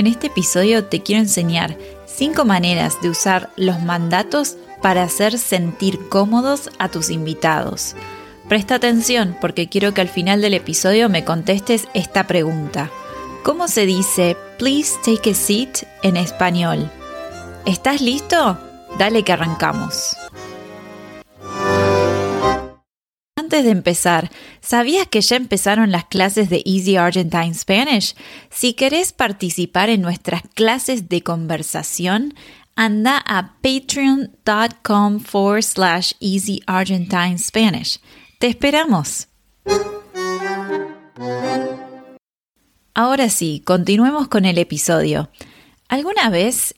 En este episodio te quiero enseñar 5 maneras de usar los mandatos para hacer sentir cómodos a tus invitados. Presta atención porque quiero que al final del episodio me contestes esta pregunta. ¿Cómo se dice please take a seat en español? ¿Estás listo? Dale que arrancamos. Antes de empezar, ¿sabías que ya empezaron las clases de Easy Argentine Spanish? Si querés participar en nuestras clases de conversación, anda a patreon.com forward slash Easy Argentine Spanish. Te esperamos. Ahora sí, continuemos con el episodio. ¿Alguna vez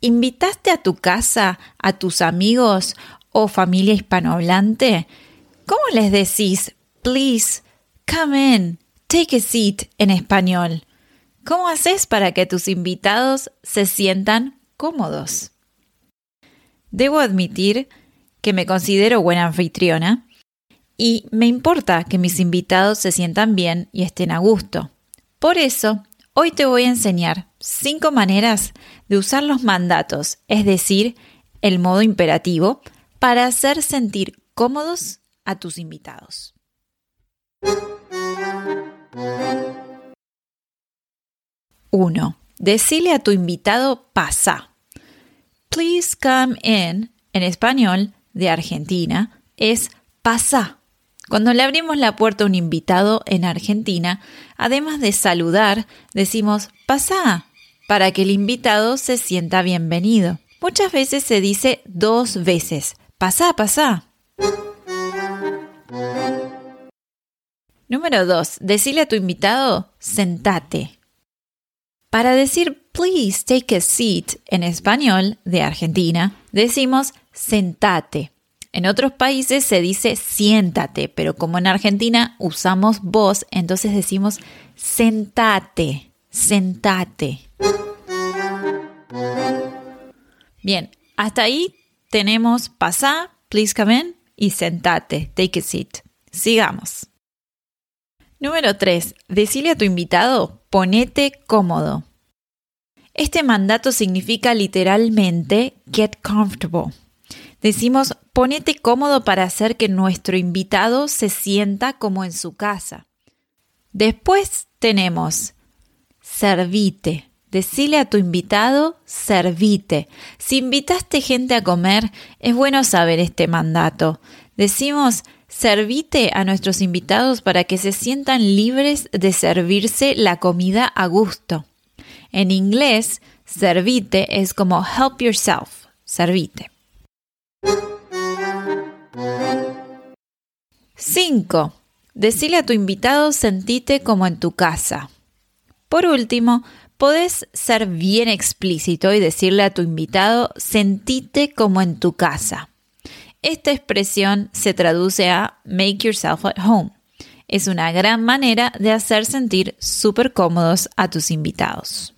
invitaste a tu casa a tus amigos o familia hispanohablante? ¿Cómo les decís, please, come in, take a seat en español? ¿Cómo haces para que tus invitados se sientan cómodos? Debo admitir que me considero buena anfitriona y me importa que mis invitados se sientan bien y estén a gusto. Por eso, hoy te voy a enseñar cinco maneras de usar los mandatos, es decir, el modo imperativo, para hacer sentir cómodos a tus invitados. Uno, Decile a tu invitado pasa. Please come in, en español de Argentina, es pasa. Cuando le abrimos la puerta a un invitado en Argentina, además de saludar, decimos pasa para que el invitado se sienta bienvenido. Muchas veces se dice dos veces, pasa, pasa. Número 2. Decile a tu invitado, sentate. Para decir please take a seat en español de Argentina, decimos sentate. En otros países se dice siéntate, pero como en Argentina usamos vos, entonces decimos sentate, sentate. Bien, hasta ahí tenemos pasá, please come in y sentate, take a seat. Sigamos. Número 3. Decile a tu invitado, ponete cómodo. Este mandato significa literalmente get comfortable. Decimos, ponete cómodo para hacer que nuestro invitado se sienta como en su casa. Después tenemos, servite. Decile a tu invitado, servite. Si invitaste gente a comer, es bueno saber este mandato. Decimos, Servite a nuestros invitados para que se sientan libres de servirse la comida a gusto. En inglés, servite es como help yourself, servite. 5. Decile a tu invitado sentite como en tu casa. Por último, podés ser bien explícito y decirle a tu invitado sentite como en tu casa. Esta expresión se traduce a make yourself at home. Es una gran manera de hacer sentir súper cómodos a tus invitados.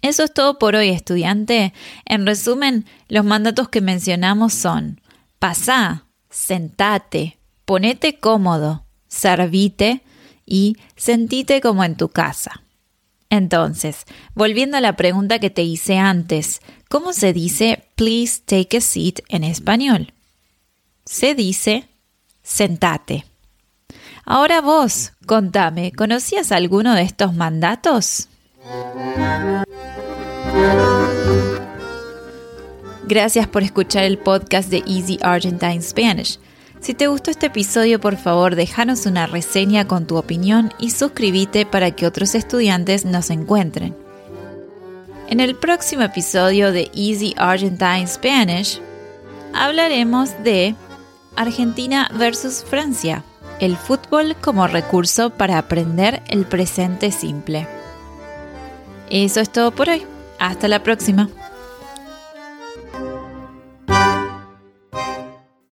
Eso es todo por hoy, estudiante. En resumen, los mandatos que mencionamos son pasá, sentate, ponete cómodo, servite y sentite como en tu casa. Entonces, volviendo a la pregunta que te hice antes, ¿cómo se dice please take a seat en español? Se dice sentate. Ahora vos, contame, ¿conocías alguno de estos mandatos? Gracias por escuchar el podcast de Easy Argentine Spanish. Si te gustó este episodio, por favor, déjanos una reseña con tu opinión y suscríbete para que otros estudiantes nos encuentren. En el próximo episodio de Easy Argentine Spanish, hablaremos de Argentina versus Francia, el fútbol como recurso para aprender el presente simple. Eso es todo por hoy. Hasta la próxima.